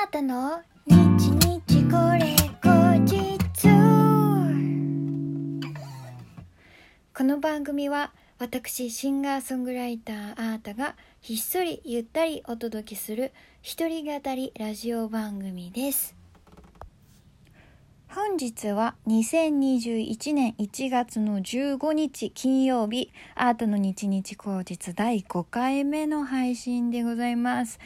あーたの日日これ後日。この番組は私シンガーソングライターあーたがひっそりゆったりお届けする一人語りラジオ番組です。本日は2021年1月の15日金曜日。アートの日日口実第5回目の配信でございます。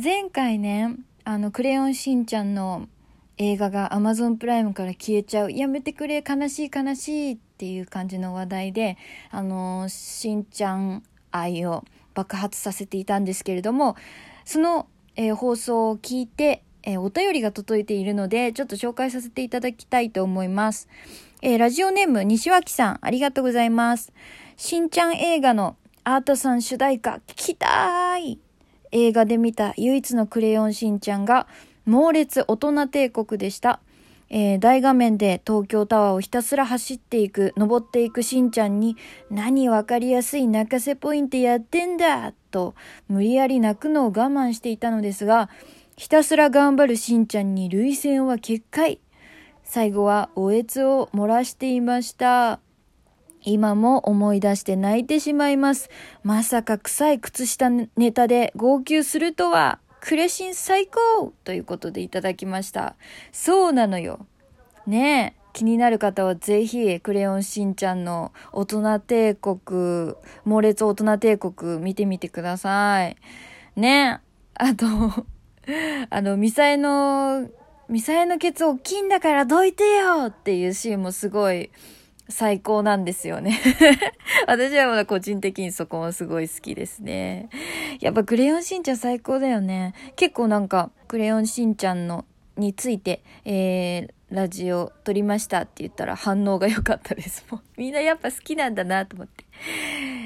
前回ねあのクレヨンしんちゃんの映画が Amazon プライムから消えちゃうやめてくれ悲しい悲しいっていう感じの話題であのしんちゃん愛を爆発させていたんですけれどもその、えー、放送を聞いてえー、お便りが届いているので、ちょっと紹介させていただきたいと思います。えー、ラジオネーム、西脇さん、ありがとうございます。しんちゃん映画のアートさん主題歌、聞きたい映画で見た唯一のクレヨンしんちゃんが、猛烈大人帝国でした。えー、大画面で東京タワーをひたすら走っていく、登っていくしんちゃんに、何わかりやすい泣かせポイントやってんだと、無理やり泣くのを我慢していたのですが、ひたすら頑張るしんちゃんに涙腺は決壊。最後はおえつを漏らしていました。今も思い出して泣いてしまいます。まさか臭い靴下ネタで号泣するとは、クレシン最高ということでいただきました。そうなのよ。ねえ。気になる方はぜひ、クレヨンしんちゃんの大人帝国、猛烈大人帝国見てみてください。ねあと あの、ミサエの、ミサエのケツ大きいんだからどいてよっていうシーンもすごい最高なんですよね 私はまだ個人的にそこもすごい好きですね。やっぱクレヨンしんちゃん最高だよね。結構なんか、クレヨンしんちゃんの、について、えー、ラジオ撮りましたって言ったら反応が良かったです。もうみんなやっぱ好きなんだなと思って。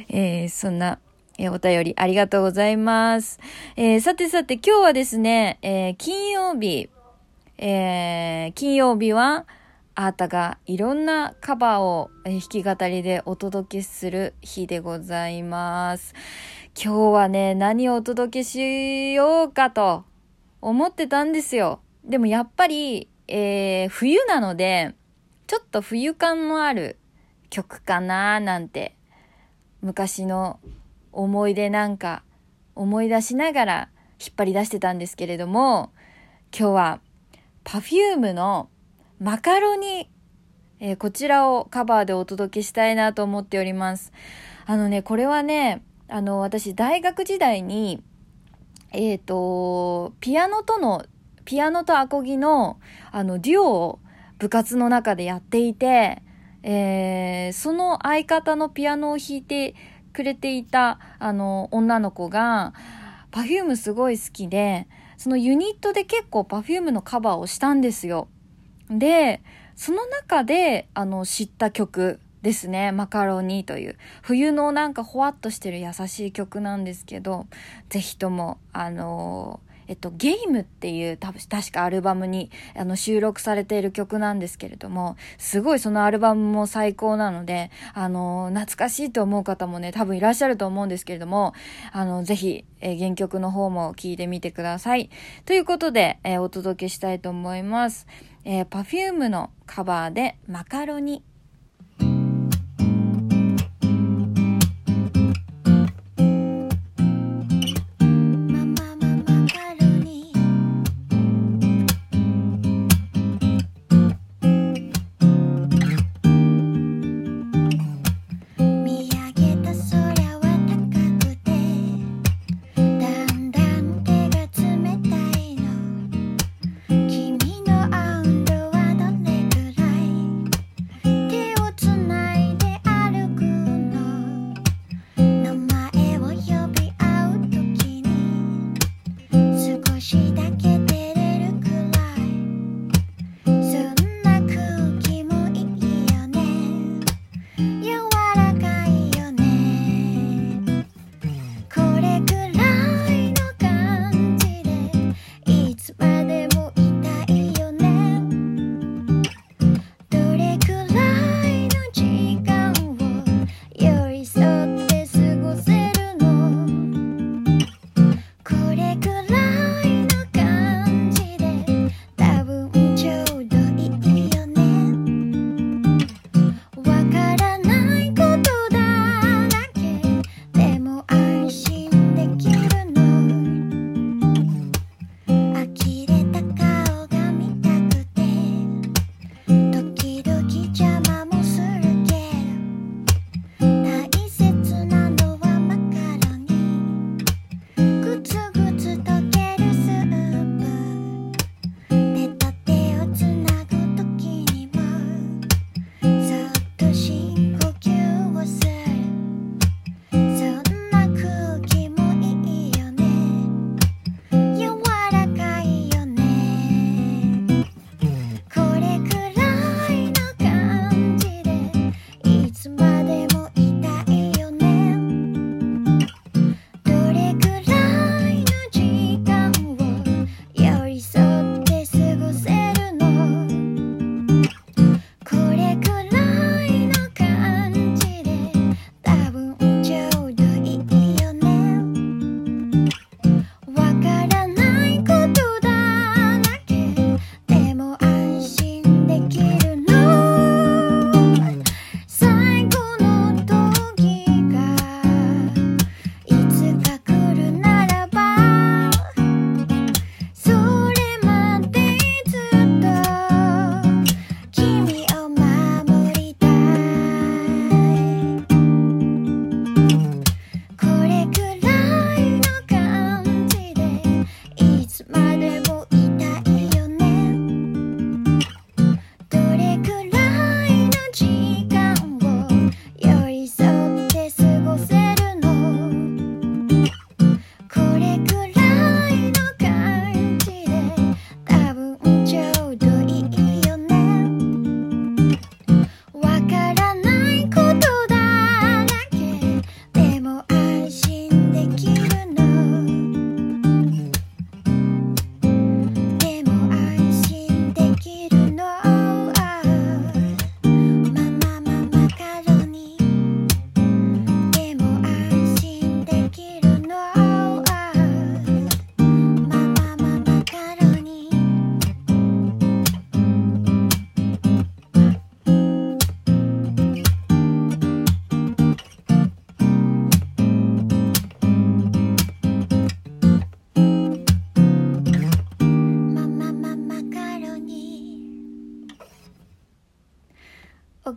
えー、そんなえ、お便りありがとうございます。えー、さてさて今日はですね、えー、金曜日、えー金曜日は、あーたがいろんなカバーを弾き語りでお届けする日でございます。今日はね、何をお届けしようかと思ってたんですよ。でもやっぱり、え冬なので、ちょっと冬感のある曲かななんて、昔の思い出なんか思い出しながら引っ張り出してたんですけれども、今日は Perfume のマカロニ、えー、こちらをカバーでお届けしたいなと思っております。あのね、これはね、あの、私大学時代に、えっ、ー、と、ピアノとの、ピアノとアコギの、あの、デュオを部活の中でやっていて、えー、その相方のピアノを弾いてくれていた、あの、女の子が、perfume すごい好きで、そのユニットで結構 perfume のカバーをしたんですよ。で、その中で、あの、知った曲ですね。マカロニという。冬のなんかほわっとしてる優しい曲なんですけど、ぜひとも、あのーえっと、ゲームっていう多分確かアルバムにあの収録されている曲なんですけれども、すごいそのアルバムも最高なので、あの、懐かしいと思う方もね、多分いらっしゃると思うんですけれども、あの、ぜひ、えー、原曲の方も聴いてみてください。ということで、え、お届けしたいと思います。えー、Perfume のカバーでマカロニ。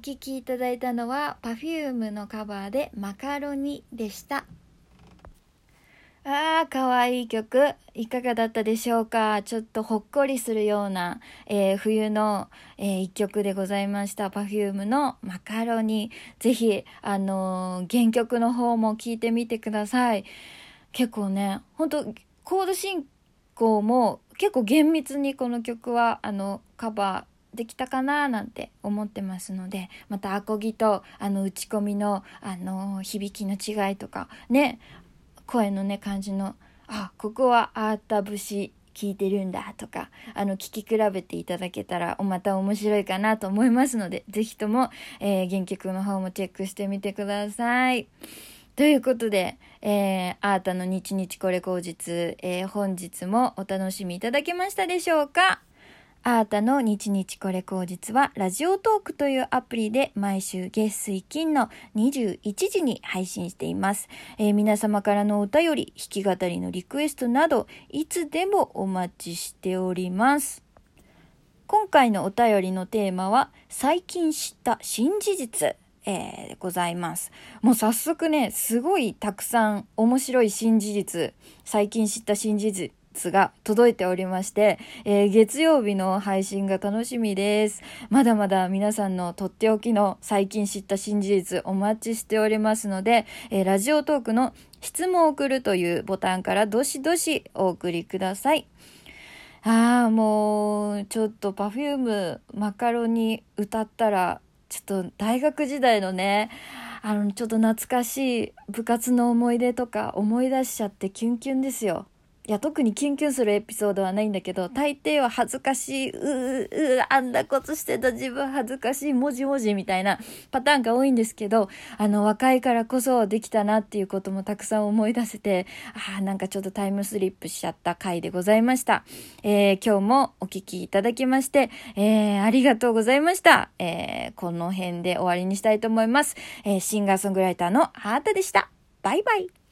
聴きいただいたのは Perfume のカバーでマカロニでした。ああ、かわいい曲。いかがだったでしょうか？ちょっとほっこりするような、えー、冬の、えー、一曲でございました。Perfume のマカロニ。ぜひ、あのー、原曲の方も聴いてみてください。結構ね、ほんと、コード進行も結構厳密にこの曲は、あの、カバー、できたかななんて思ってますのでまたアコギとあの打ち込みのあの響きの違いとかね声のね感じのあここはあった節聞いてるんだとかあの聞き比べていただけたらまた面白いかなと思いますので是非とも、えー、原曲の方もチェックしてみてください。ということで、えー、アータの日々これ口実、えー、本日もお楽しみいただけましたでしょうか？アータの日々これ口実はラジオトークというアプリで毎週月水金の21時に配信しています、えー、皆様からのお便り、弾き語りのリクエストなどいつでもお待ちしております。今回のお便りのテーマは最近知った新事実。えー、ございます。もう早速ね、すごいたくさん面白い新事実、最近知った新事実が届いておりまして、えー、月曜日の配信が楽しみです。まだまだ皆さんのとっておきの最近知った新事実お待ちしておりますので、えー、ラジオトークの質問を送るというボタンからどしどしお送りください。ああ、もう、ちょっと Perfume マカロニ歌ったら、ちょっと大学時代のね、あの、ちょっと懐かしい部活の思い出とか思い出しちゃってキュンキュンですよ。いや、特にキュンキュンするエピソードはないんだけど、大抵は恥ずかしい、うー、うー、あんなことしてた自分恥ずかしい、もじもじみたいなパターンが多いんですけど、あの、若いからこそできたなっていうこともたくさん思い出せて、ああ、なんかちょっとタイムスリップしちゃった回でございました。えー、今日もお聞きいただきまして、えー、ありがとうございました。えー、この辺で終わりにしたいと思います。えー、シンガーソングライターのハートでした。バイバイ。